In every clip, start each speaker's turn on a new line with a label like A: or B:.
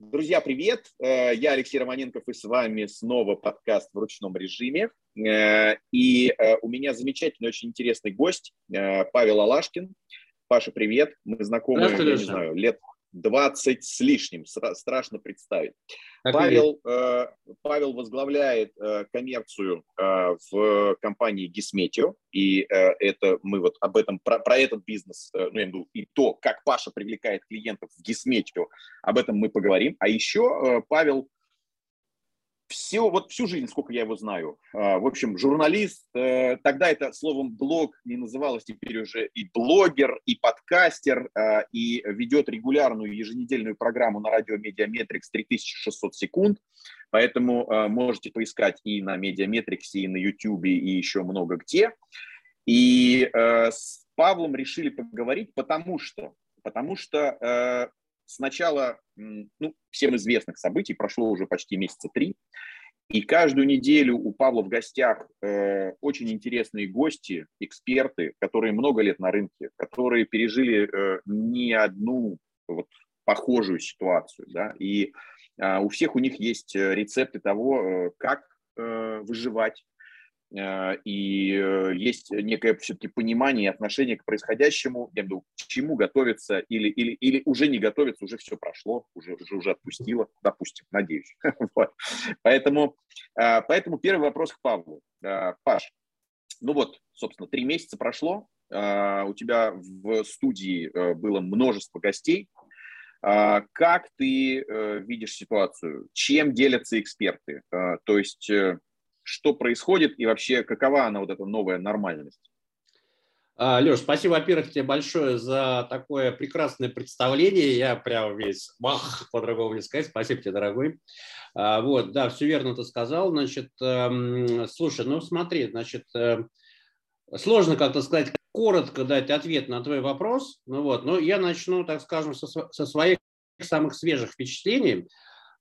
A: Друзья, привет! Э, я Алексей Романенков, и с вами снова подкаст в ручном режиме. Э, и э, у меня замечательный, очень интересный гость Павел Алашкин. Паша, привет! Мы знакомы, я не знаю, лет 20 с лишним, страшно представить. Павел, э, Павел возглавляет э, коммерцию э, в компании Гисметио, и э, это мы вот об этом, про, про этот бизнес, э, ну, я виду, и то, как Паша привлекает клиентов в Гисметио, об этом мы поговорим. А еще э, Павел все, вот всю жизнь, сколько я его знаю, а, в общем, журналист, э, тогда это словом блог не называлось, теперь уже и блогер, и подкастер, а, и ведет регулярную еженедельную программу на радио Медиаметрикс 3600 секунд, поэтому а, можете поискать и на Медиаметриксе, и на Ютубе, и еще много где. И э, с Павлом решили поговорить, потому что, потому что э, с начала ну, всем известных событий прошло уже почти месяца три, и каждую неделю у Павла в гостях э, очень интересные гости, эксперты, которые много лет на рынке, которые пережили э, не одну вот, похожую ситуацию. Да? И э, у всех у них есть э, рецепты того, э, как э, выживать, и э, есть некое все-таки понимание и отношение к происходящему, я думаю, к чему готовиться или, или, или уже не готовиться, уже все прошло, уже, уже, уже отпустило, допустим, надеюсь. Поэтому, э, поэтому первый вопрос к Павлу. Паш, ну вот, собственно, три месяца прошло, у тебя в студии было множество гостей. Как ты видишь ситуацию? Чем делятся эксперты? То есть что происходит и вообще какова она, вот эта новая нормальность?
B: А, Леш, спасибо, во-первых, тебе большое за такое прекрасное представление. Я прям весь бах, по-другому не сказать. Спасибо тебе, дорогой. А, вот, да, все верно ты сказал. Значит, эм, слушай, ну смотри, значит, э, сложно как-то сказать, коротко дать ответ на твой вопрос. Ну вот, но я начну, так скажем, со, со своих самых свежих впечатлений.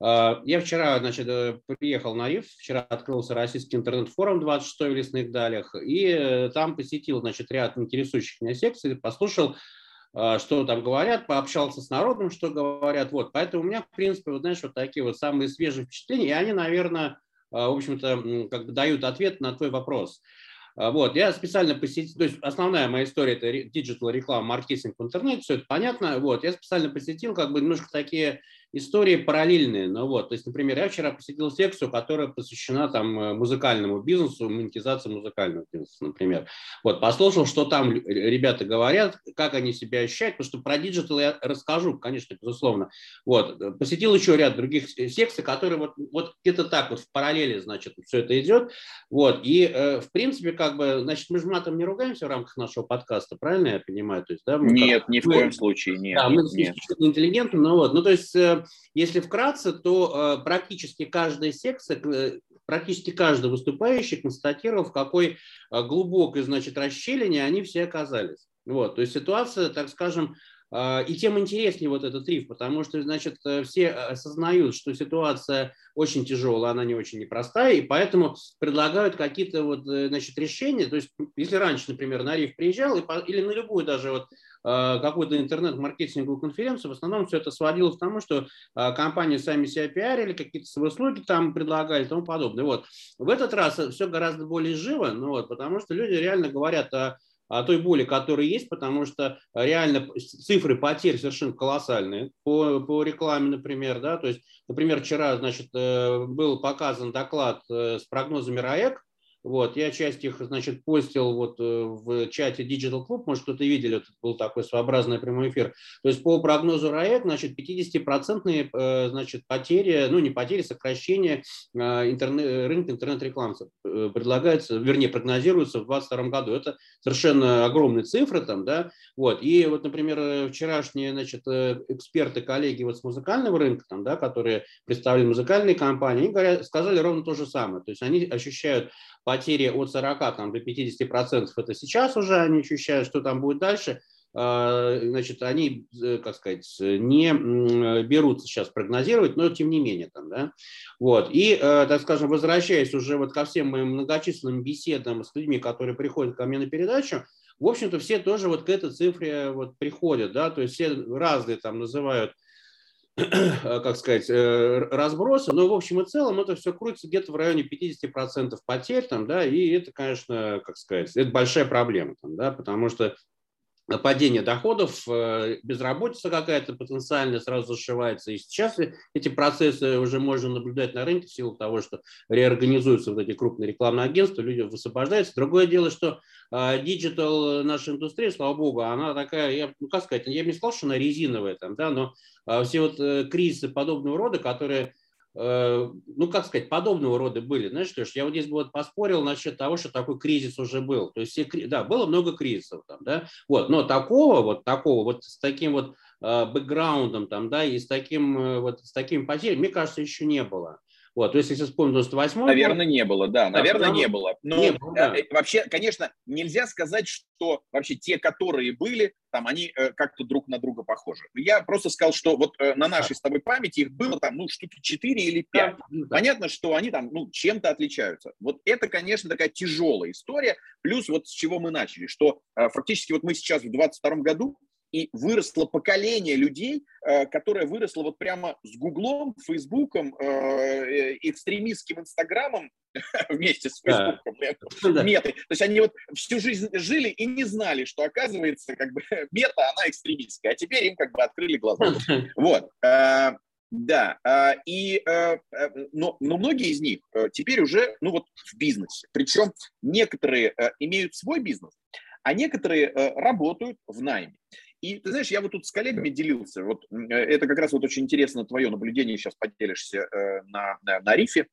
B: А, я вчера, значит, э, приехал на РИФ, вчера открылся российский интернет-форум 26 в Лесных Далях, и э, там посетил, значит, ряд интересующих меня секций, послушал, а, что там говорят, пообщался с народом, что говорят, вот, поэтому у меня, в принципе, вот, знаешь, вот такие вот самые свежие впечатления, и они, наверное, а, в общем-то, как бы дают ответ на твой вопрос. Вот, я специально посетил, то есть основная моя история это digital реклама, маркетинг в интернете, все это понятно. Вот, я специально посетил как бы немножко такие истории параллельные. Ну вот, то есть, например, я вчера посетил секцию, которая посвящена там э, музыкальному бизнесу, монетизации музыкального бизнеса, например. Вот, послушал, что там ребята говорят, как они себя ощущают, потому что про digital я расскажу, конечно, безусловно. Вот, посетил еще ряд других секций, которые вот, вот где-то так вот в параллели, значит, все это идет. Вот, и э, в принципе, как бы, значит, мы же матом не ругаемся в рамках нашего подкаста, правильно я понимаю? То есть,
A: да, мы нет, как, ни в мы, коем случае, нет.
B: Да, мы нет. интеллигентны, но вот, ну то есть э, если вкратце, то э, практически каждая секция, э, практически каждый выступающий констатировал, в какой э, глубокой, значит, расщелине они все оказались. Вот, то есть ситуация, так скажем, и тем интереснее вот этот риф, потому что, значит, все осознают, что ситуация очень тяжелая, она не очень непростая, и поэтому предлагают какие-то вот, значит, решения. То есть, если раньше, например, на риф приезжал, или на любую даже вот какую-то интернет-маркетинговую конференцию, в основном все это сводилось к тому, что э, компании сами себя пиарили, какие-то свои услуги там предлагали и тому подобное. Вот. В этот раз все гораздо более живо, ну вот, потому что люди реально говорят о о той боли, которая есть, потому что реально цифры потерь совершенно колоссальные по, по рекламе, например, да, то есть, например, вчера, значит, э, был показан доклад с прогнозами РАЭК, вот, я часть их, значит, постил вот э, в чате Digital Club, может, кто-то видели, это был такой своеобразный прямой эфир. То есть по прогнозу РАЭК, значит, 50-процентные, э, значит, потери, ну, не потери, сокращение э, интернет, рынка интернет-рекламы предлагается, вернее, прогнозируется в 2022 году. Это совершенно огромные цифры там, да, вот. И вот, например, вчерашние, значит, эксперты, коллеги вот с музыкального рынка, там, да, которые представляли музыкальные компании, они говорят, сказали ровно то же самое. То есть они ощущают потери от 40 там, до 50 процентов это сейчас уже они ощущают, что там будет дальше, а, значит, они, э, как сказать, не берутся сейчас прогнозировать, но тем не менее там, да, вот, и, э, так скажем, возвращаясь уже вот ко всем моим многочисленным беседам с людьми, которые приходят ко мне на передачу, в общем-то, все тоже вот к этой цифре вот приходят, да, то есть все разные там называют как сказать, разбросы, но в общем и целом это все крутится где-то в районе 50% потерь, там, да, и это, конечно, как сказать, это большая проблема, там, да, потому что падение доходов, э, безработица какая-то потенциально сразу зашивается. И сейчас эти процессы уже можно наблюдать на рынке в силу того, что реорганизуются вот эти крупные рекламные агентства, люди высвобождаются. Другое дело, что digital, наша индустрия, слава богу, она такая, я, ну как сказать, я бы не сказал, что она резиновая, там, да, но а, все вот э, кризисы подобного рода, которые Э, ну, как сказать, подобного рода были. Знаешь, что я вот здесь бы вот поспорил насчет того, что такой кризис уже был. То есть, все, да, было много кризисов там, да, вот, но такого, вот такого, вот с таким вот э, бэкграундом там, да, и с таким, э, вот, с таким потерей, мне кажется, еще не было. Вот, то есть, если вспомнить 98
A: Наверное, год, не было, да, наверное, потому... не было. Но не было, да. э, вообще, конечно, нельзя сказать, что вообще те, которые были, там, они э, как-то друг на друга похожи. Я просто сказал, что вот э, на нашей с тобой памяти их было там, ну, штуки 4 или 5. Да, да. Понятно, что они там, ну, чем-то отличаются. Вот это, конечно, такая тяжелая история. Плюс вот с чего мы начали, что э, фактически вот мы сейчас в 22 году и выросло поколение людей, э, которое выросло вот прямо с Гуглом, Фейсбуком, э, э, экстремистским Инстаграмом вместе с Фейсбуком, да. метой. То есть они вот всю жизнь жили и не знали, что оказывается как бы мета, она экстремистская, а теперь им как бы открыли глаза. Вот. Да, и, но, но многие из них теперь уже, ну вот в бизнесе. Причем некоторые имеют свой бизнес, а некоторые работают в найме. И ты знаешь, я вот тут с коллегами делился, вот э, это как раз вот очень интересно твое наблюдение, сейчас поделишься э, на, на, на рифе.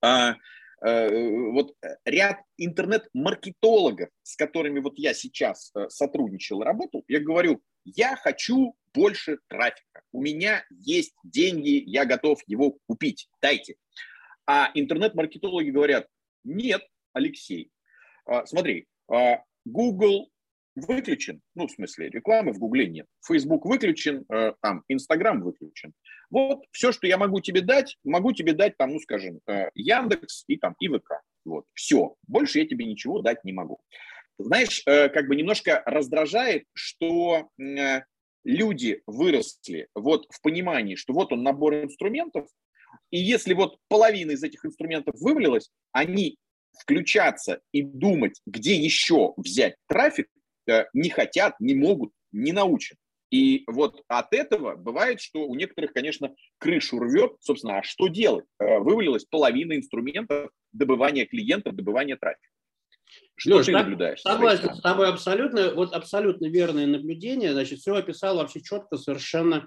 A: А, э, вот ряд интернет-маркетологов, с которыми вот я сейчас сотрудничал и работал, я говорю, я хочу больше трафика, у меня есть деньги, я готов его купить, дайте. А интернет-маркетологи говорят, нет, Алексей, а, смотри, а, Google, выключен, ну, в смысле, рекламы в Гугле нет. Facebook выключен, э, там, Инстаграм выключен. Вот все, что я могу тебе дать, могу тебе дать, там, ну, скажем, э, Яндекс и там ИВК. Вот, все. Больше я тебе ничего дать не могу. Знаешь, э, как бы немножко раздражает, что люди выросли вот в понимании, что вот он набор инструментов, и если вот половина из этих инструментов вывалилась, они включаться и думать, где еще взять трафик, Э, не хотят, не могут, не научат. И вот от этого бывает, что у некоторых, конечно, крышу рвет. Собственно, а что делать? Э, вывалилась половина инструментов добывания клиентов, добывания трафика.
B: Что Леш, ты наблюдаешь? Согласен с тобой абсолютно. Вот абсолютно верное наблюдение. Значит, все описал вообще четко, совершенно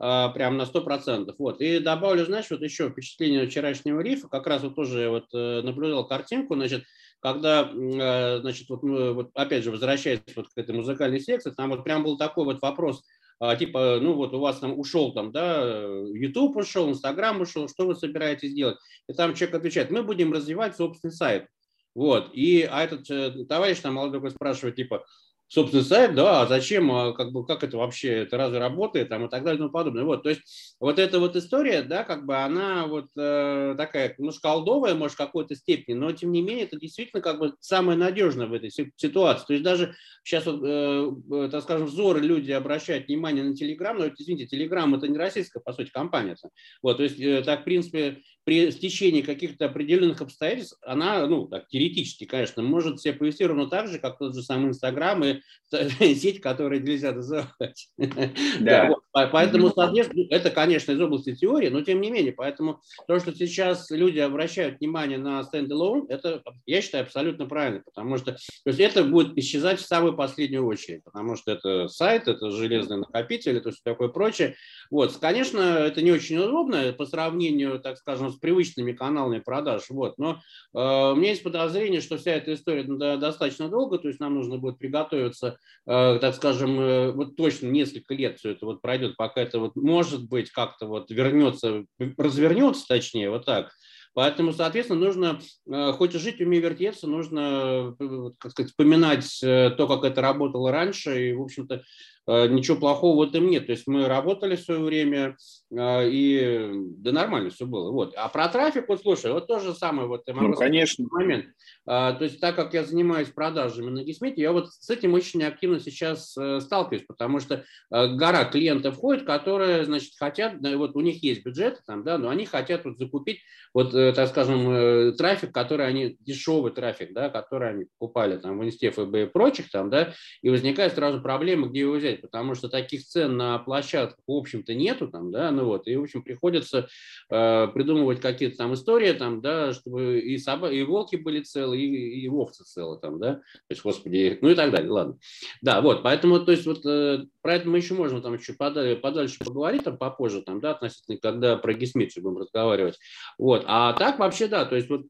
B: э, прям на 100%. Вот. И добавлю, знаешь, вот еще впечатление вчерашнего рифа. Как раз вот тоже вот, э, наблюдал картинку. Значит, когда, э, значит, вот, вот опять же, возвращаясь вот к этой музыкальной секции, там вот прям был такой вот вопрос, а, типа, ну вот у вас там ушел там, да, YouTube ушел, Instagram ушел, что вы собираетесь делать? И там человек отвечает, мы будем развивать собственный сайт. Вот, и а этот э, товарищ там молодой спрашивает, типа, собственный сайт, да, а зачем, а как бы, как это вообще, это разве работает, там, и так далее, и тому подобное. Вот, то есть вот эта вот история, да, как бы она вот э, такая, ну, шкалдовая, может, в какой-то степени, но, тем не менее, это действительно как бы самое надежное в этой ситуации. То есть даже сейчас, вот, э, э, так скажем, взоры люди обращают внимание на Телеграм, но, извините, Телеграм это не российская, по сути, компания. Вот, то есть э, так, в принципе, при стечении каких-то определенных обстоятельств, она, ну, так, теоретически, конечно, может себя повести ровно так же, как тот же самый Инстаграм и сеть, которую нельзя называть. Да. да поэтому, соответственно, ну, это, конечно, из области теории, но тем не менее, поэтому то, что сейчас люди обращают внимание на стендалон, это, я считаю, абсолютно правильно, потому что то есть это будет исчезать в самую последнюю очередь, потому что это сайт, это железный накопитель, это все такое прочее. Вот, конечно, это не очень удобно по сравнению, так скажем, с привычными каналами продаж. Вот. Но э, у меня есть подозрение, что вся эта история достаточно долго, то есть нам нужно будет приготовиться, э, так скажем, э, вот точно несколько лет все это вот пройдет, пока это вот может быть как-то вот вернется, развернется точнее, вот так. Поэтому, соответственно, нужно, э, хоть и жить, умея вертеться, нужно, э, как сказать, вспоминать э, то, как это работало раньше, и, в общем-то, ничего плохого в этом нет. То есть мы работали в свое время, и да нормально все было. Вот. А про трафик, вот слушай, вот то же самое вот
A: ну, конечно.
B: момент. То есть так как я занимаюсь продажами на Гисмете, я вот с этим очень активно сейчас э, сталкиваюсь, потому что гора клиентов входит, которые, значит, хотят, вот у них есть бюджет, там, да, но они хотят вот закупить, вот, э, так скажем, трафик, который они, дешевый трафик, да, который они покупали там в Инсте, ФБ и прочих, там, да, и возникает сразу проблема, где его взять, потому что таких цен на площадках, в общем-то, нету там, да, ну вот, и, в общем, приходится э, придумывать какие-то там истории, там, да, чтобы и, собаки, и волки были целы, и, и овцы целы, там, да, то есть, господи, ну и так далее, ладно. Да, вот, поэтому, то есть, вот э, про это мы еще можем там еще подальше, подальше поговорить, там, попозже, там, да, относительно, когда про гисметию будем разговаривать, вот, а так вообще, да, то есть, вот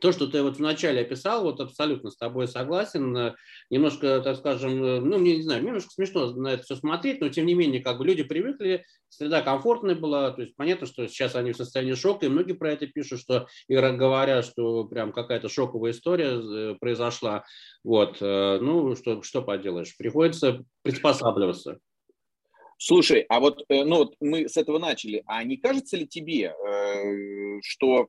B: то, что ты вот вначале описал, вот абсолютно с тобой согласен. Э, немножко, так скажем, э, ну, мне не знаю, немножко смешно на это все смотреть, но тем не менее, как бы люди привыкли, среда комфортная была, то есть понятно, что сейчас они в состоянии шока, и многие про это пишут, что и говорят, что прям какая-то шоковая история э, произошла. Вот, ну, что, что поделаешь, приходится приспосабливаться.
A: Слушай, а вот, э, ну, вот мы с этого начали. А не кажется ли тебе, э, что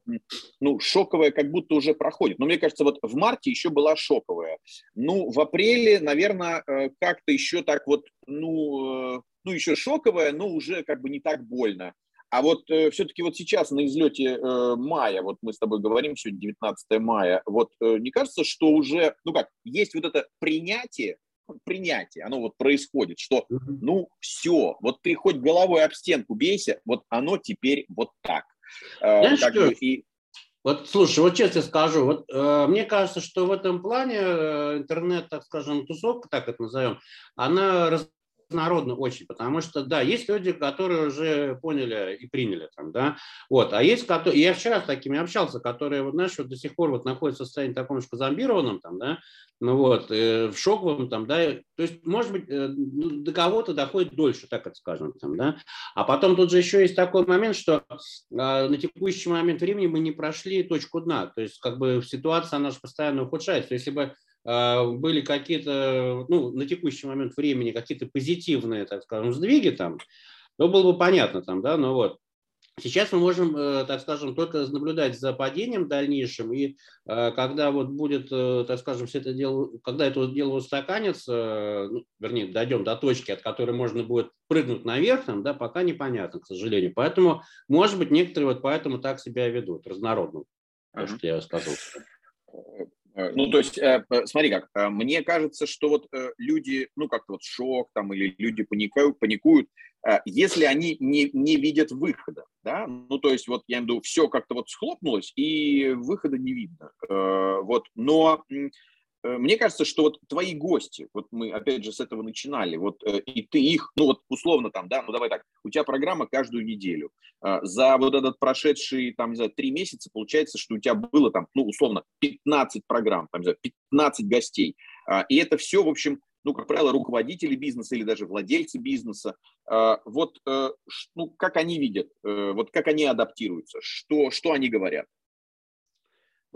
A: ну, шоковая как будто уже проходит? Ну, мне кажется, вот в марте еще была шоковая. Ну, в апреле, наверное, э, как-то еще так вот, ну, ну, еще шоковая, но уже как бы не так больно. А вот э, все-таки вот сейчас на излете э, мая, вот мы с тобой говорим, сегодня 19 мая, вот э, не кажется, что уже, ну как, есть вот это принятие, принятие, оно вот происходит, что ну все, вот ты хоть головой об стенку бейся, вот оно теперь вот так.
B: Э, Знаешь, как бы, и... Вот, слушай, вот честно скажу, вот э, мне кажется, что в этом плане э, интернет, так скажем, тусовка, так это назовем, она раз, разнородно очень, потому что, да, есть люди, которые уже поняли и приняли там, да, вот, а есть, которые, я вчера с такими общался, которые, вот, знаешь, вот до сих пор вот находятся в состоянии таком же зомбированном, там, да, ну вот, э, в шоковом, там, да, то есть, может быть, э, ну, до кого-то доходит дольше, так это скажем, там, да, а потом тут же еще есть такой момент, что э, на текущий момент времени мы не прошли точку дна, то есть, как бы, ситуация, она же постоянно ухудшается, если бы были какие-то, ну, на текущий момент времени какие-то позитивные, так скажем, сдвиги там, то было бы понятно там, да, но вот. Сейчас мы можем, э, так скажем, только наблюдать за падением дальнейшим, и э, когда вот будет, э, так скажем, все это дело, когда это дело устаканится, ну, вернее, дойдем до точки, от которой можно будет прыгнуть наверх, там, да, пока непонятно, к сожалению. Поэтому, может быть, некоторые вот поэтому так себя ведут, разнородно, то, что я сказал.
A: Э, ну, то есть, э, смотри как, э, мне кажется, что вот люди, ну, как-то вот шок там, или люди паникуют, паникуют, если они не, не видят выхода, да, ну, то есть, вот, я имею в виду, все как-то вот схлопнулось, и выхода не видно, вот, но мне кажется, что вот твои гости, вот мы опять же с этого начинали, вот э, и ты их, ну вот условно там, да, ну давай так, у тебя программа каждую неделю. А, за вот этот прошедший, там, не знаю, три месяца получается, что у тебя было там, ну условно, 15 программ, там, не знаю, 15 гостей. А, и это все, в общем, ну, как правило, руководители бизнеса или даже владельцы бизнеса. А, вот, э, ну, как они видят, вот как они адаптируются, что, что они говорят?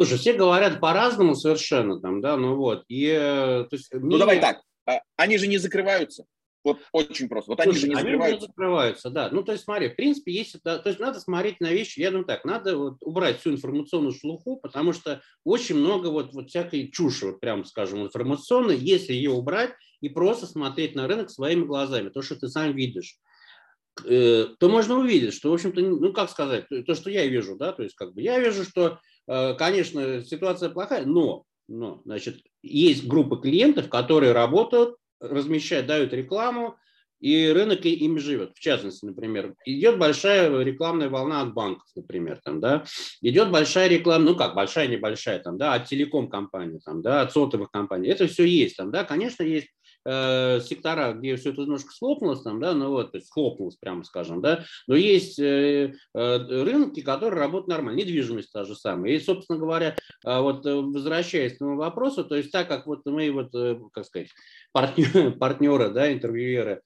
B: Слушай, все говорят по-разному совершенно там, да, ну вот. И,
A: э, то есть, ну давай так, а, они же не закрываются. Вот очень просто. Вот они Слушай, же не они закрываются.
B: Не закрываются, да. Ну, то есть, смотри, в принципе, есть, да, то есть надо смотреть на вещи, я думаю так, надо вот убрать всю информационную шелуху, потому что очень много вот, вот всякой чуши, вот прям скажем, информационной, если ее убрать и просто смотреть на рынок своими глазами, то, что ты сам видишь э, то можно увидеть, что, в общем-то, ну, как сказать, то, что я вижу, да, то есть, как бы, я вижу, что Э, конечно, ситуация плохая, но, но значит, есть группа клиентов, которые работают, размещают, дают рекламу, и рынок им живет. В частности, например, идет большая рекламная волна от банков, например, там, да, идет большая реклама, ну как, большая, небольшая, там, да, от телеком-компаний, там, да, от сотовых компаний. Это все есть, там, да, конечно, есть э, сектора, где все это немножко схлопнулось, там, да, ну вот, то есть схлопнулось, прямо скажем, да, но есть э, э, рынки, которые работают нормально, недвижимость та же самая. И, собственно говоря, э, вот возвращаясь к этому вопросу, то есть так как вот мы, вот, э, как сказать, партнеры, партнеры да, интервьюеры,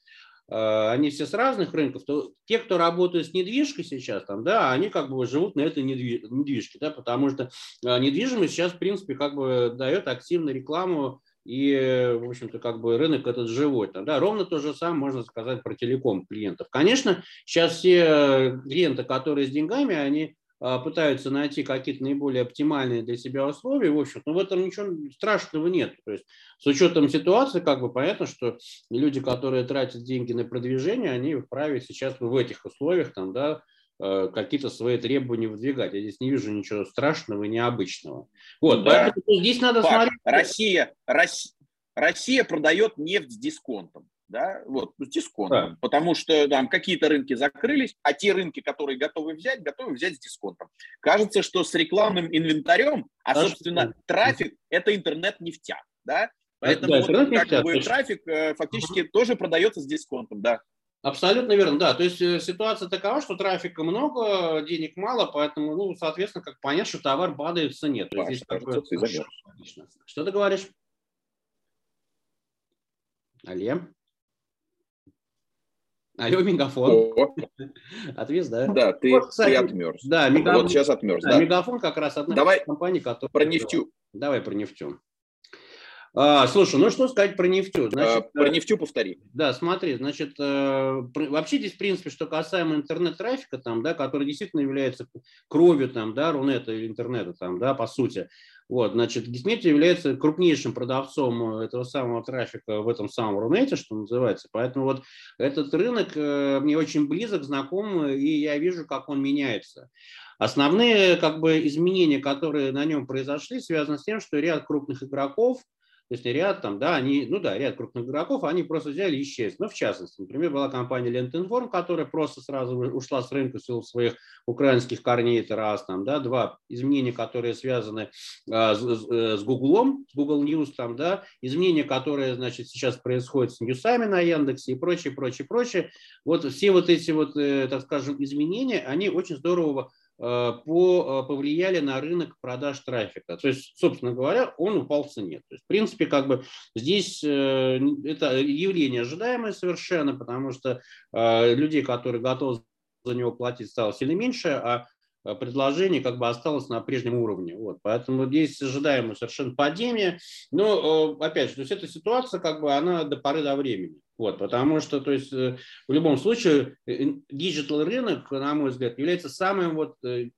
B: э, они все с разных рынков, то те, кто работает с недвижкой сейчас, там, да, они как бы живут на этой недвижке, да, потому что недвижимость сейчас, в принципе, как бы дает активную рекламу и, в общем-то, как бы рынок этот живой. Да, ровно то же самое можно сказать про телеком клиентов. Конечно, сейчас все клиенты, которые с деньгами, они а, пытаются найти какие-то наиболее оптимальные для себя условия, в общем, но в этом ничего страшного нет. То есть с учетом ситуации, как бы понятно, что люди, которые тратят деньги на продвижение, они вправе сейчас в этих условиях там, да, Э, какие-то свои требования выдвигать. Я здесь не вижу ничего страшного и необычного. Вот,
A: да. поэтому здесь надо Факт. смотреть. Россия, Россия, Россия продает нефть с дисконтом. Да, вот, с дисконтом. Да. Потому что там какие-то рынки закрылись, а те рынки, которые готовы взять, готовы взять с дисконтом. Кажется, что с рекламным инвентарем, а, собственно, что... трафик – это интернет-нефтя. Да? Поэтому да, вот, как бы, трафик э, фактически угу. тоже продается с дисконтом. Да.
B: Абсолютно верно, да. То есть э, ситуация такова, что трафика много, денег мало, поэтому, ну, соответственно, как понять, что товар падает в цене. То есть здесь такое... Что ты говоришь? Алле? Алло, мегафон.
A: Отвез, да? Да, ты, вот, кстати, ты отмерз.
B: Да,
A: мегафон, вот сейчас отмерз. Да,
B: да. Мегафон как раз одна
A: Давай из компаний, которая... Про нефтю.
B: Давай про нефтю. А, слушай, ну что сказать про нефтю?
A: Значит, а, про нефтю повтори.
B: Да, смотри, значит, э, вообще здесь, в принципе, что касаемо интернет-трафика, там, да, который действительно является кровью там, да, Рунета или интернета, там, да, по сути. Вот, значит, Гисмети является крупнейшим продавцом этого самого трафика в этом самом Рунете, что называется. Поэтому вот этот рынок э, мне очень близок, знаком, и я вижу, как он меняется. Основные как бы, изменения, которые на нем произошли, связаны с тем, что ряд крупных игроков – то есть ряд там, да, они, ну да, ряд крупных игроков, они просто взяли и исчезли. Ну, в частности, например, была компания Лентинформ, которая просто сразу ушла с рынка в силу своих украинских корней, это раз, там, да, два, изменения, которые связаны а, с, с Гуглом, с Google News, там, да, изменения, которые, значит, сейчас происходят с ньюсами на Яндексе и прочее, прочее, прочее. Вот все вот эти вот, э, так скажем, изменения, они очень здорово Э, по, э, повлияли на рынок продаж трафика. То есть, собственно говоря, он упал в цене. То есть, в принципе, как бы здесь э, это явление ожидаемое совершенно, потому что людей, которые готовы за него платить, стало сильно меньше, а предложение как бы осталось на прежнем уровне. Вот. Поэтому здесь ожидаемое совершенно падение. Но, опять же, то есть эта ситуация, как бы, она до поры до времени. Вот, потому что, то есть, э, в любом случае, digital рынок, на мой взгляд, является самым вот э,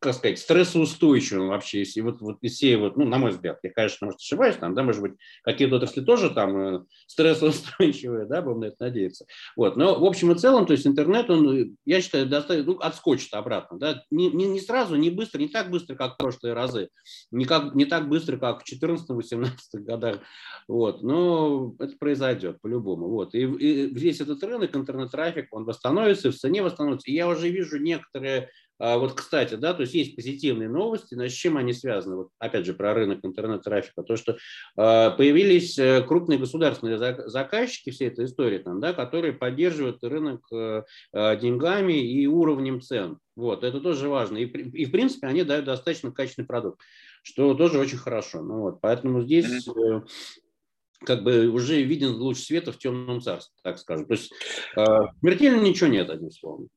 B: как сказать, стрессоустойчивым вообще, если вот, вот из всей вот, ну, на мой взгляд, я, конечно, может, ошибаюсь, там, да, может быть, какие-то отрасли тоже там э, стрессоустойчивые, да, будем на это надеяться. Вот, но в общем и целом, то есть интернет, он, я считаю, достаточно, ну, отскочит обратно, да, не, не, не сразу, не быстро, не так быстро, как в прошлые разы, не, как, не так быстро, как в 14-18 годах, вот, но это произойдет по-любому, вот, и, и весь этот рынок, интернет-трафик, он восстановится, в цене восстановится, и я уже вижу некоторые вот, кстати, да, то есть есть позитивные новости, но с чем они связаны? Вот, опять же, про рынок интернет-трафика. То, что э, появились э, крупные государственные заказчики всей этой истории, там, да, которые поддерживают рынок э, деньгами и уровнем цен. Вот, это тоже важно. И, и, в принципе, они дают достаточно качественный продукт, что тоже очень хорошо. Ну, вот, поэтому здесь э, как бы уже виден луч света в темном царстве, так скажем. То есть э, смертельно ничего нет, одним словом.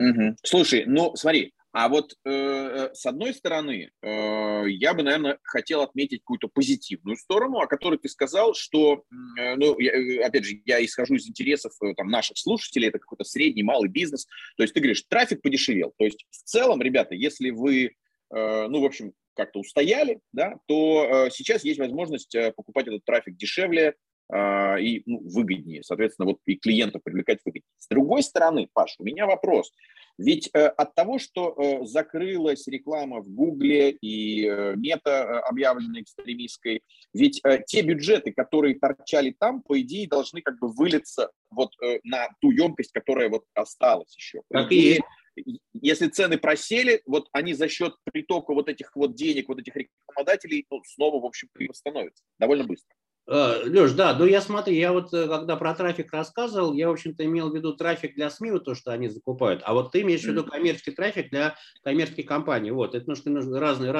A: Угу. Слушай, ну смотри, а вот э, э, с одной стороны, э, я бы, наверное, хотел отметить какую-то позитивную сторону, о которой ты сказал, что, э, ну, я, э, опять же, я исхожу из интересов э, там, наших слушателей, это какой-то средний, малый бизнес. То есть ты говоришь, трафик подешевел. То есть в целом, ребята, если вы, э, ну, в общем, как-то устояли, да, то э, сейчас есть возможность э, покупать этот трафик дешевле, и ну, выгоднее, соответственно, вот и клиентов привлекать выгоднее. С другой стороны, Паш, у меня вопрос. Ведь э, от того, что э, закрылась реклама в Гугле и э, мета э, объявлена экстремистской, ведь э, те бюджеты, которые торчали там, по идее, должны как бы вылиться вот э, на ту емкость, которая вот осталась еще. Идее, и если цены просели, вот они за счет притока вот этих вот денег, вот этих рекламодателей, ну, снова, в общем, восстановятся довольно быстро.
B: Э, Леш, да, ну я смотри, я вот э, когда про трафик рассказывал, я, в общем-то, имел в виду трафик для СМИ, вот то, что они закупают, а вот ты имеешь в виду коммерческий трафик для коммерческих компаний. Вот, это нужно, нужно разные,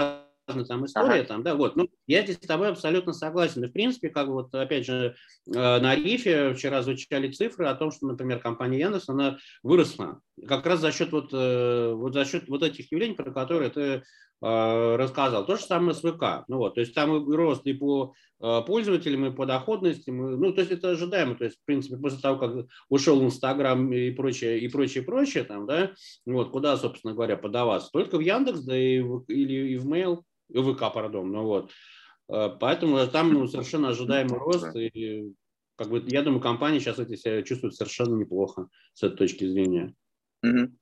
B: там история, ага. там, да, вот. Ну, я здесь с тобой абсолютно согласен. И, в принципе, как вот, опять же, э, на Рифе вчера звучали цифры о том, что, например, компания Яндекс, она выросла как раз за счет вот, вот за счет вот этих явлений, про которые ты рассказал. То же самое с ВК. Ну, вот, то есть там и рост и по э, пользователям, и по доходности. Ну, то есть это ожидаемо. То есть, в принципе, после того, как ушел Инстаграм и прочее, и прочее, прочее, там, да, вот, куда, собственно говоря, подаваться? Только в Яндекс, да и в, или и в Mail, и в ВК, пардон, ну вот. Э, поэтому там ну, совершенно ожидаемый рост. И, как бы, я думаю, компания сейчас эти себя чувствует совершенно неплохо с этой точки зрения.
A: Mm-hmm.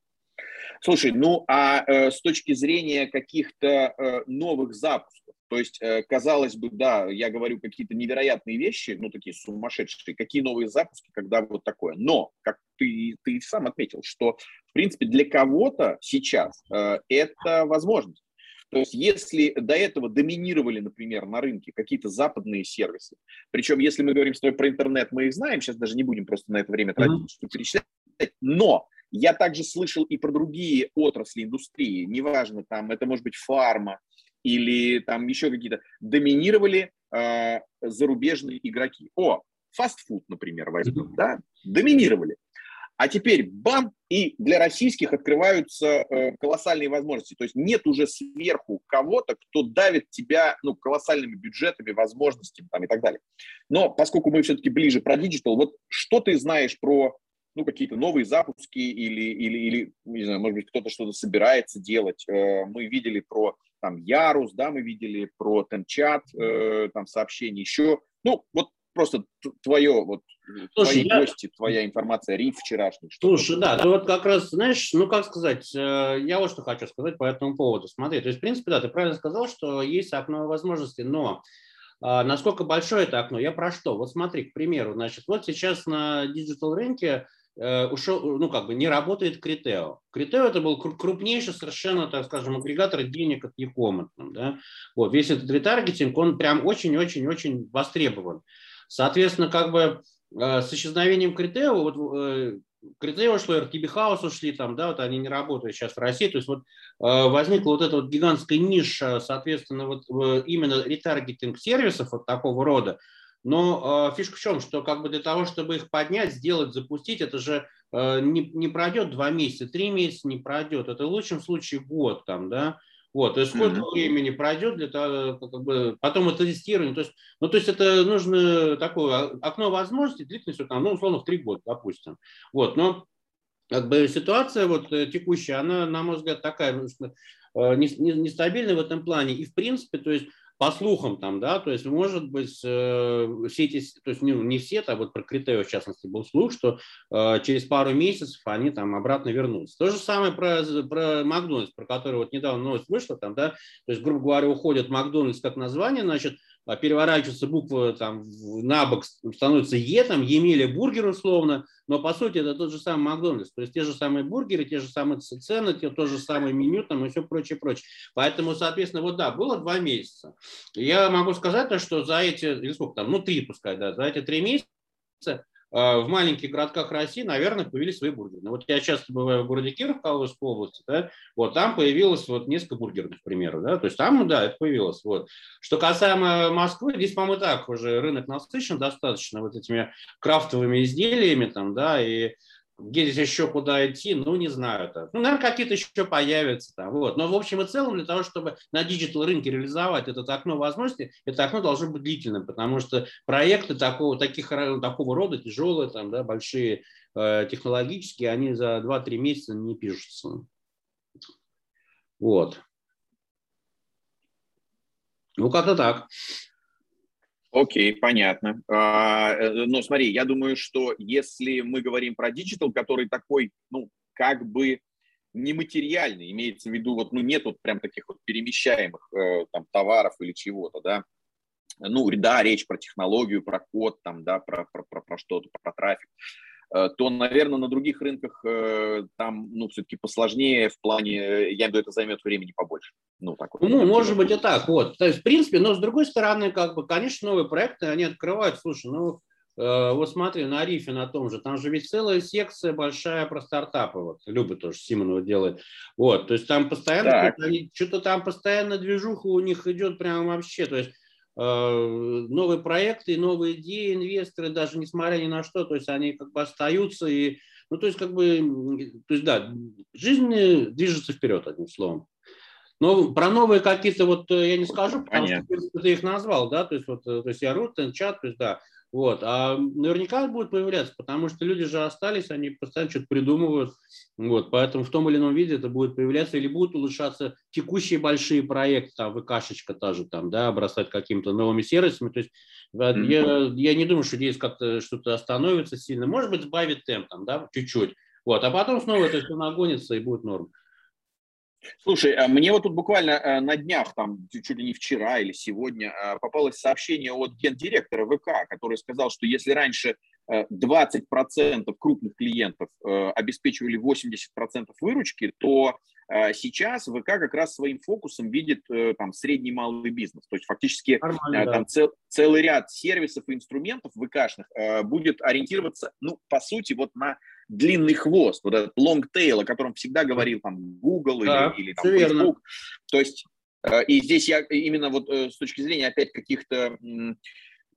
A: Слушай, ну а э, с точки зрения каких-то э, новых запусков, то есть, э, казалось бы, да, я говорю какие-то невероятные вещи, ну такие сумасшедшие, какие новые запуски, когда вот такое. Но, как ты, ты сам отметил, что, в принципе, для кого-то сейчас э, это возможность. То есть если до этого доминировали, например, на рынке какие-то западные сервисы, причем если мы говорим с тобой про интернет, мы их знаем, сейчас даже не будем просто на это время тратить, mm-hmm. перечислять, но я также слышал и про другие отрасли индустрии, неважно, там это может быть фарма или там еще какие-то, доминировали э, зарубежные игроки. О, фастфуд, например, возьмем, да, доминировали. А теперь бам, и для российских открываются э, колоссальные возможности. То есть нет уже сверху кого-то, кто давит тебя ну, колоссальными бюджетами, возможностями там, и так далее. Но поскольку мы все-таки ближе про digital, вот что ты знаешь про ну, какие-то новые запуски или, или, или, не знаю, может быть, кто-то что-то собирается делать. Э, мы видели про там Ярус, да, мы видели про TenChat, э, там сообщения еще. Ну, вот просто твое, вот, Слушай, твои я... гости, твоя информация, риф вчерашний.
B: Слушай, да, ты вот как раз, знаешь, ну, как сказать, э, я вот что хочу сказать по этому поводу. Смотри, то есть, в принципе, да, ты правильно сказал, что есть окно возможностей, но а, насколько большое это окно? Я про что? Вот смотри, к примеру, значит, вот сейчас на digital рынке ушел, ну, как бы не работает Criteo. Criteo это был крупнейший совершенно, так скажем, агрегатор денег от e-com а. Да? Вот, весь этот ретаргетинг, он прям очень-очень-очень востребован. Соответственно, как бы э, с исчезновением Критео, вот э, Критео ушло, RTB House ушли, там, да, вот они не работают сейчас в России, то есть вот возникла вот эта вот гигантская ниша, соответственно, вот именно ретаргетинг сервисов вот такого рода, но э, фишка в чем, что как бы для того, чтобы их поднять, сделать, запустить, это же э, не, не пройдет два месяца, три месяца не пройдет. Это в лучшем случае год там, да. Вот, то есть сколько mm-hmm. времени пройдет для того, как бы, потом это тестирование, то есть, ну, то есть это нужно такое окно возможностей длительностью, там, ну, условно, в три года, допустим. Вот, но как бы ситуация вот э, текущая, она, на мой взгляд, такая нестабильная в этом плане. И, в принципе, то есть по слухам там, да, то есть может быть э, все эти, то есть не, не все, а вот про Критео в частности был слух, что э, через пару месяцев они там обратно вернутся. То же самое про, про Макдональдс, про который вот недавно новость вышла там, да, то есть, грубо говоря, уходит Макдональдс как название, значит, переворачиваются буквы там на бок, становится Е, там, Емеля бургер условно, но по сути это тот же самый Макдональдс, то есть те же самые бургеры, те же самые цены, те, то же самое меню там и все прочее, прочее. Поэтому, соответственно, вот да, было два месяца. Я могу сказать, то, что за эти, или сколько там, ну три пускай, да, за эти три месяца а, в маленьких городках России, наверное, появились свои бургеры. Ну, вот я часто бываю в городе Киров, Калужской области, да, вот там появилось вот несколько бургерных, к примеру, да, то есть там, да, это появилось, вот. Что касаемо Москвы, здесь, по-моему, так уже рынок насыщен достаточно вот этими крафтовыми изделиями, там, да, и где здесь еще куда идти, ну, не знаю. -то. Ну, наверное, какие-то еще появятся там. Вот. Но в общем и целом для того, чтобы на digital рынке реализовать это окно возможностей, это окно должно быть длительным, потому что проекты такого, таких, такого рода, тяжелые, там, да, большие, э, технологические, они за 2-3 месяца не пишутся. Вот. Ну, как-то так.
A: Окей, понятно. А, э, но смотри, я думаю, что если мы говорим про digital, который такой, ну, как бы нематериальный, имеется в виду, вот, ну, нет вот прям таких вот перемещаемых э, там товаров или чего-то, да, ну, да, речь про технологию, про код, там, да, про, про, про, про что-то, про трафик. Э, то, наверное, на других рынках э, там, ну, все-таки посложнее в плане, я имею в виду, это займет времени побольше.
B: Ну, так вот. Ну, может быть и так, вот. То есть, в принципе, но с другой стороны, как бы, конечно, новые проекты, они открывают, слушай, ну, э, вот смотри, на Рифе на том же, там же ведь целая секция большая про стартапы, вот, Люба тоже Симонова делает, вот, то есть там постоянно, что-то там постоянно движуха у них идет прям вообще, то есть новые проекты, новые идеи, инвесторы, даже несмотря ни на что, то есть они как бы остаются и, ну, то есть как бы, то есть да, жизнь движется вперед, одним словом. Но про новые какие-то вот э, я не скажу, потому Понятно. что ты их назвал, да, то есть вот, э, то есть я рут, чат, то есть да, вот, а наверняка будет появляться, потому что люди же остались, они постоянно что-то придумывают, вот, поэтому в том или ином виде это будет появляться или будут улучшаться текущие большие проекты, там, ВКшечка та же, там, да, обрастать какими-то новыми сервисами, то есть mm-hmm. я, я не думаю, что здесь как-то что-то остановится сильно, может быть, сбавит темп, там, да, чуть-чуть, вот, а потом снова это все нагонится и будет норм.
A: Слушай, а мне вот тут буквально э, на днях, там, чуть ли не вчера или сегодня, э, попалось сообщение от гендиректора ВК, который сказал, что если раньше 20% э, крупных клиентов обеспечивали 80% выручки, то сейчас ВК как раз своим фокусом видит там средний малый бизнес. То есть фактически Нормально, там да. цел, целый ряд сервисов и инструментов ВКшных будет ориентироваться, ну, по сути, вот на длинный хвост, вот этот long tail, о котором всегда говорил там Google да, или, или там Facebook. Верно. То есть э, и здесь я именно вот э, с точки зрения опять каких-то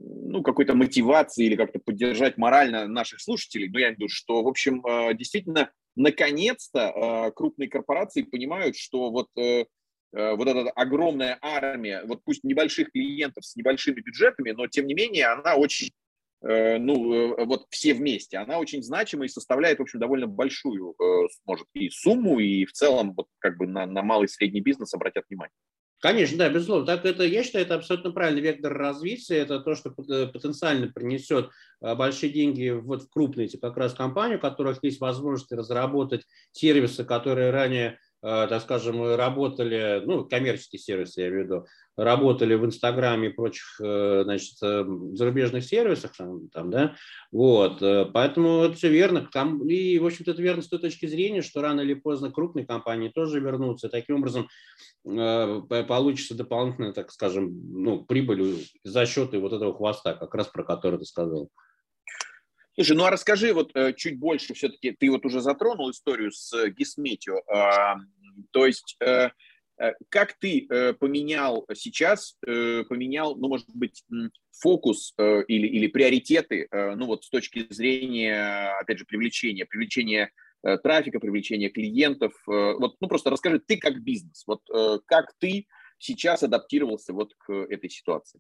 A: ну, какой-то мотивации или как-то поддержать морально наших слушателей, ну, я имею в виду, что, в общем, э, действительно, наконец-то крупные корпорации понимают, что вот вот эта огромная армия, вот пусть небольших клиентов с небольшими бюджетами, но тем не менее она очень ну, э, вот все вместе, она очень значима и составляет, в общем, довольно большую, э, может, и сумму, и в целом, вот как бы на, на малый и средний бизнес обратят внимание.
B: Конечно, да, безусловно. Так это, я считаю, это абсолютно правильный вектор развития. Это то, что потенциально принесет большие деньги вот в крупные эти как раз компании, у которых есть возможность разработать сервисы, которые ранее Э, так скажем, работали, ну, коммерческие сервисы, я имею в виду, работали в Инстаграме и прочих, э, значит, э, зарубежных сервисах, там, там, да, вот, поэтому это все верно, там, и, в общем-то, это верно с той точки зрения, что рано или поздно крупные компании тоже вернутся, таким образом получится дополнительная, так скажем, ну, прибыль за счет вот этого хвоста, как раз про который ты сказал.
A: Слушай, ну а расскажи вот э, чуть больше все-таки, ты вот уже затронул историю с э, Гисметио, а, то есть э, как ты поменял сейчас, поменял, ну, может быть, фокус или, или приоритеты, ну, вот с точки зрения, опять же, привлечения, привлечения трафика, привлечения клиентов, вот, ну, просто расскажи, ты как бизнес, вот как ты сейчас адаптировался вот к этой ситуации?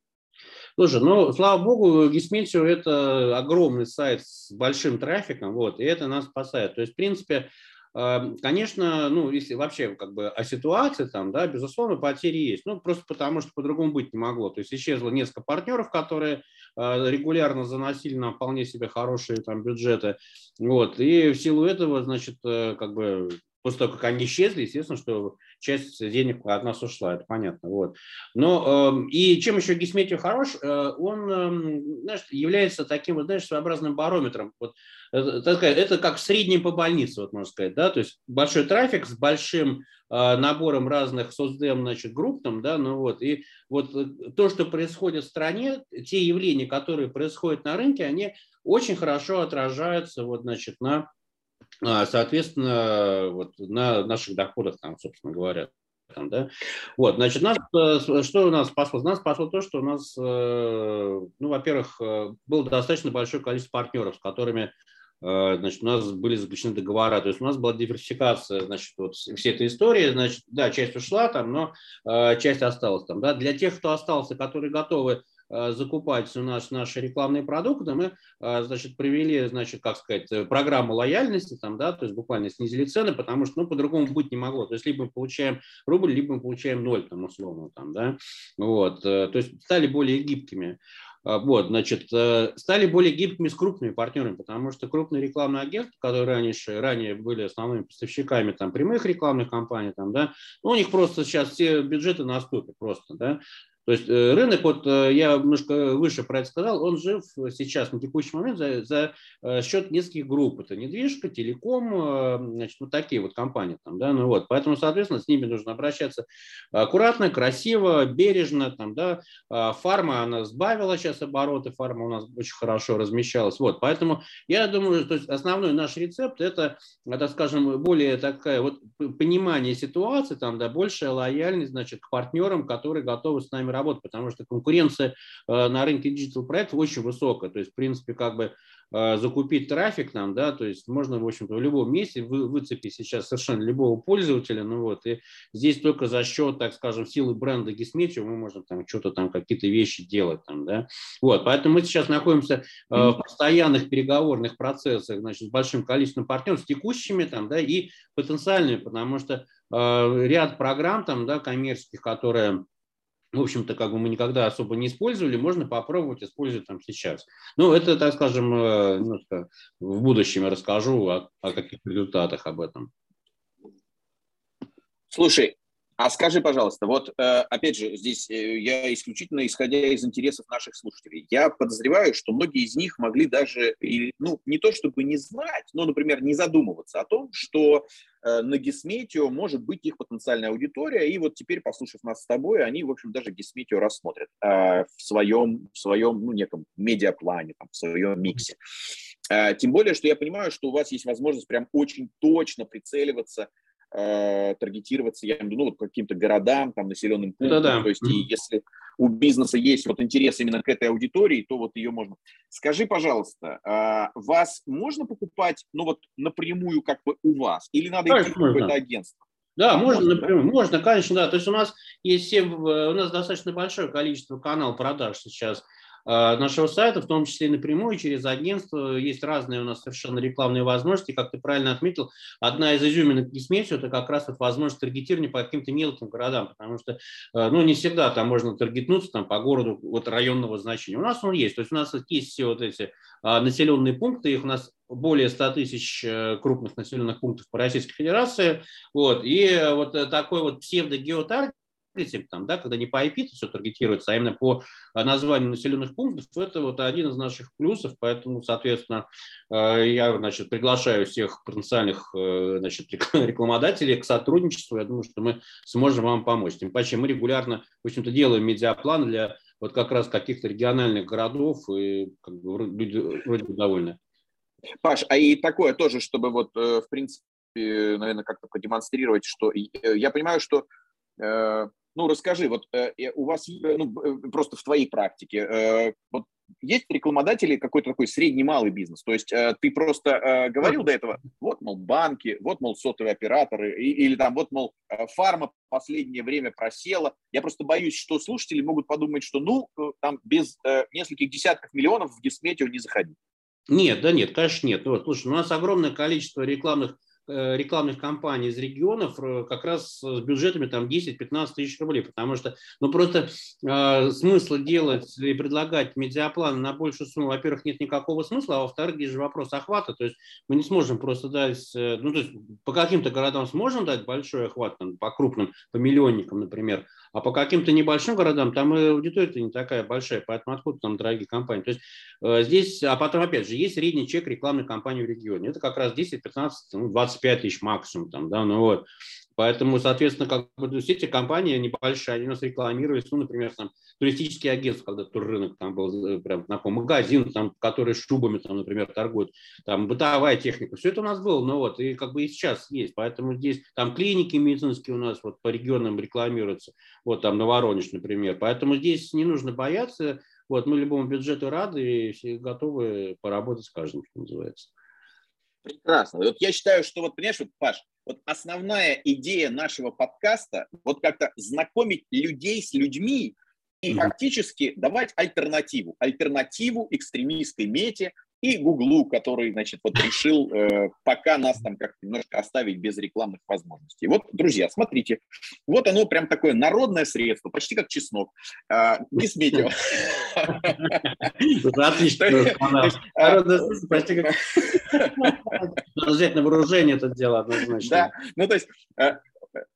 B: Слушай, ну, слава богу, Гисметио – это огромный сайт с большим трафиком, вот, и это нас спасает. То есть, в принципе, Конечно, ну, если вообще как бы о ситуации там, да, безусловно, потери есть. Ну, просто потому, что по-другому быть не могло. То есть исчезло несколько партнеров, которые э, регулярно заносили нам вполне себе хорошие там бюджеты. Вот. И в силу этого, значит, э, как бы после того, как они исчезли, естественно, что часть денег от нас ушла, это понятно. Вот. Но, э, и чем еще Гисметью хорош, э, он э, знаешь, является таким, вот, знаешь, своеобразным барометром. Вот, это, это как в среднем по больнице, вот можно сказать, да, то есть большой трафик с большим э, набором разных соцдем, значит, групп там, да, ну вот, и вот э, то, что происходит в стране, те явления, которые происходят на рынке, они очень хорошо отражаются, вот, значит, на соответственно, вот на наших доходах, там, собственно говоря. Там, да? Вот, значит, нас, э, что у нас спасло? Нас спасло то, что у нас, э, ну, во-первых, э, было достаточно большое количество партнеров, с которыми значит, у нас были заключены договора, то есть у нас была диверсификация, значит, вот всей этой истории, значит, да, часть ушла там, но часть осталась там, да, для тех, кто остался, которые готовы Э, закупать у нас наши рекламные продукты, мы, э, значит, провели, значит, как сказать, э, программу лояльности, там, да, то есть буквально снизили цены, потому что, ну, по-другому быть не могло. То есть либо мы получаем рубль, либо мы получаем ноль, там, условно, там, да, вот, то есть стали более гибкими. А, вот, значит, стали более гибкими с крупными партнерами, потому что крупные рекламные агентства, которые раньше, ранее были основными поставщиками там, прямых рекламных кампаний, там, да, ну, у них просто сейчас все бюджеты на стопе просто, да, То есть э, рынок, вот э, я немножко выше про это сказал, он жив сейчас на текущий момент за, за э, счет нескольких групп. Это недвижка, телеком, значит, вот такие вот компании там, да, ну вот. Поэтому, соответственно, с ними нужно обращаться аккуратно, красиво, бережно, там, да. А фарма, она сбавила сейчас обороты, фарма у нас очень хорошо размещалась. Вот, поэтому я думаю, то есть основной наш рецепт это, это, скажем, более такая вот понимание ситуации, там, да, большая лояльность, значит, к партнерам, которые готовы с нами работать, потому что конкуренция э, на рынке digital проектов очень высокая. То есть, в принципе, как бы э, закупить трафик нам, да, то есть можно, в общем-то, в любом месте вы, выцепить сейчас совершенно любого пользователя, ну вот, и здесь только за счет, так скажем, силы бренда Гисметио мы можем там что-то там, какие-то вещи делать там, да, вот, поэтому мы сейчас находимся э, в постоянных переговорных процессах, значит, с большим количеством партнеров, с текущими там, да, и потенциальными, потому что ряд программ там, да, коммерческих, которые в общем-то, как бы мы никогда особо не использовали, можно попробовать использовать там сейчас. Ну, это, так скажем, э, немножко в будущем я расскажу о, о каких результатах об этом.
A: Слушай, а скажи, пожалуйста, вот э, опять же, здесь э, я исключительно исходя из интересов наших слушателей, я подозреваю, что многие из них могли даже, ну, не то чтобы не знать, но, например, не задумываться о том, что Э, на Гесметио может быть их потенциальная аудитория, и вот теперь, послушав нас с тобой, они, в общем, даже Гесметио рассмотрят в своем, в своем ну, неком медиаплане, там, в своем миксе. Тем более, что я понимаю, что у вас есть возможность прям очень точно прицеливаться э, таргетироваться, я имею в виду, ну, вот каким-то городам, там, населенным пунктам. Да-да. То есть, и если у бизнеса есть вот интерес именно к этой аудитории, то вот ее можно. Скажи, пожалуйста, э, вас можно покупать, ну, вот напрямую как бы у вас, или надо
B: идти в какое-то агентство? Да, можно. Да? Можно, конечно, да. То есть у нас есть все, у нас достаточно большое количество каналов продаж сейчас нашего сайта, в том числе и напрямую через агентство. Есть разные у нас совершенно рекламные возможности. Как ты правильно отметил, одна из изюминок Гисметио – это как раз вот возможность таргетирования по каким-то мелким городам, потому что э, ну, не всегда там можно таргетнуться там, по городу вот, районного значения. У нас он есть. То есть у нас есть все вот эти а, населенные пункты, их у нас более 100 тысяч э, крупных населенных пунктов по Российской Федерации. Вот. И вот такой вот псевдогеотаргет там, да, когда не по IP все таргетируется, а именно по э, названию населенных пунктов, это вот один из наших плюсов, поэтому, соответственно, э, я, значит, приглашаю всех потенциальных, э, значит, рекламодателей к сотрудничеству, я думаю, что мы сможем вам помочь. Тем паче мы регулярно, в общем-то, делаем медиаплан для вот как раз каких-то региональных городов, и как бы, люди вроде бы довольны.
A: Паш, а и такое тоже, чтобы вот, в принципе, наверное, как-то продемонстрировать, что я понимаю, что ну, расскажи, вот э, у вас, э, ну, э, просто в твоей практике, вот есть рекламодатели какой-то такой средний-малый бизнес? То есть ты просто говорил до этого, вот, мол, банки, вот, мол, сотовые операторы, или там, вот, мол, фарма в последнее время просела. Я просто боюсь, что слушатели могут подумать, что, ну, там без нескольких десятков миллионов в Гисметио не заходить.
B: Нет, да нет, конечно нет. Вот, слушай, у нас огромное количество рекламных Э, рекламных кампаний из регионов э, как раз с бюджетами там 10-15 тысяч рублей, потому что ну, просто э, смысла делать и предлагать медиаплан на большую сумму, во-первых, нет никакого смысла, а во-вторых, здесь же вопрос охвата, то есть мы не сможем просто дать, э, ну то есть по каким-то городам сможем дать большой охват, там, по крупным, по миллионникам, например, а по каким-то небольшим городам там и аудитория не такая большая, поэтому откуда там дорогие компании. То есть э, здесь, а потом опять же, есть средний чек рекламной кампании в регионе, это как раз 10, 15, ну, 20 25 тысяч максимум, там, да, ну вот. Поэтому, соответственно, как бы все эти компании небольшие, они нас рекламировались, ну, например, там, туристические агентства, когда туррынок там был э, прям знаком, магазин, там, который шубами, там, например, торгует, там, бытовая техника, все это у нас было, ну вот, и как бы и сейчас есть, поэтому здесь, там, клиники медицинские у нас вот по регионам рекламируются, вот там на Воронеж, например, поэтому здесь не нужно бояться, вот, мы любому бюджету рады и готовы поработать с каждым, что называется.
A: Прекрасно. Вот я считаю, что вот, понимаешь, вот, Паш, вот основная идея нашего подкаста вот как-то знакомить людей с людьми и фактически давать альтернативу. Альтернативу экстремистской мете, и Гуглу, который, значит, вот решил э, пока нас там как-то немножко оставить без рекламных возможностей. Вот, друзья, смотрите, вот оно прям такое народное средство, почти как чеснок. Э, не смейте.
B: Отлично. Средство почти как... Взять на вооружение это дело однозначно.
A: Да, ну то есть э,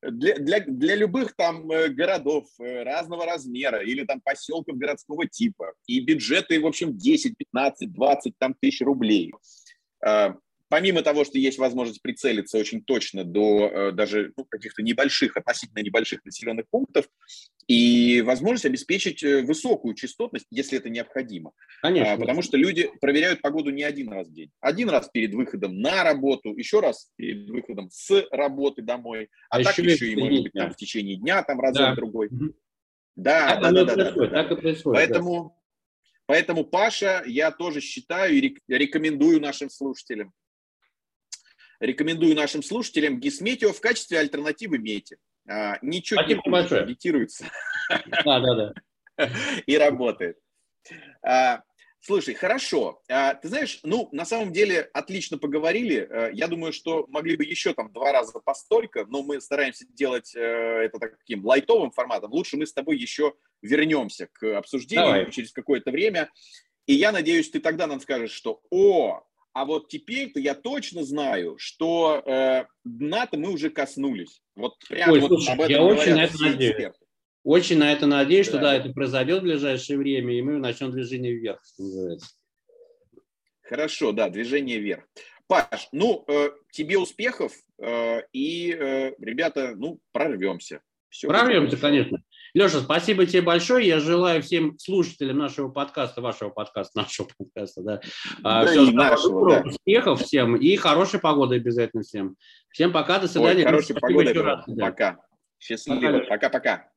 A: для, для, для любых там э, городов э, разного размера или там поселков городского типа. И бюджеты, в общем, 10, 15, 20 там, тысяч рублей помимо того, что есть возможность прицелиться очень точно до э, даже ну, каких-то небольших, относительно небольших населенных пунктов, и возможность обеспечить э, высокую частотность, если это необходимо. Конечно. А, потому что люди проверяют погоду не один раз в день. Один раз перед выходом на работу, еще раз перед выходом с работы домой, а, а так еще, еще и, может быть, там, в течение дня, там разок-другой. Да. Да, да, да, да, да, Так и происходит. Поэтому, да. поэтому, Паша, я тоже считаю и рекомендую нашим слушателям рекомендую нашим слушателям Гисметио в качестве альтернативы Мете. А, ничего Спасибо не большое. агитируется. Да, да, да. И работает. А, слушай, хорошо. А, ты знаешь, ну, на самом деле, отлично поговорили. Я думаю, что могли бы еще там два раза постолько, но мы стараемся делать э, это таким лайтовым форматом. Лучше мы с тобой еще вернемся к обсуждению Давай. через какое-то время. И я надеюсь, ты тогда нам скажешь, что «О, а вот теперь-то я точно знаю, что э, дна-то мы уже коснулись. Вот прямо Ой, вот
B: слушай, об этом я очень на это надеюсь. Эксперты. Очень на это надеюсь, да. что да, это произойдет в ближайшее время, и мы начнем движение вверх, что называется.
A: Хорошо, да, движение вверх. Паш, ну, э, тебе успехов, э, и, э, ребята, ну, прорвемся.
B: Все прорвемся, конечно. Леша, спасибо тебе большое. Я желаю всем слушателям нашего подкаста, вашего подкаста, нашего подкаста, да, а, да все, нашего, да. успехов всем и хорошей погоды обязательно всем. Всем пока, до свидания. Ой,
A: хорошей погоды. Раз, пока. Счастливо. Пока-пока.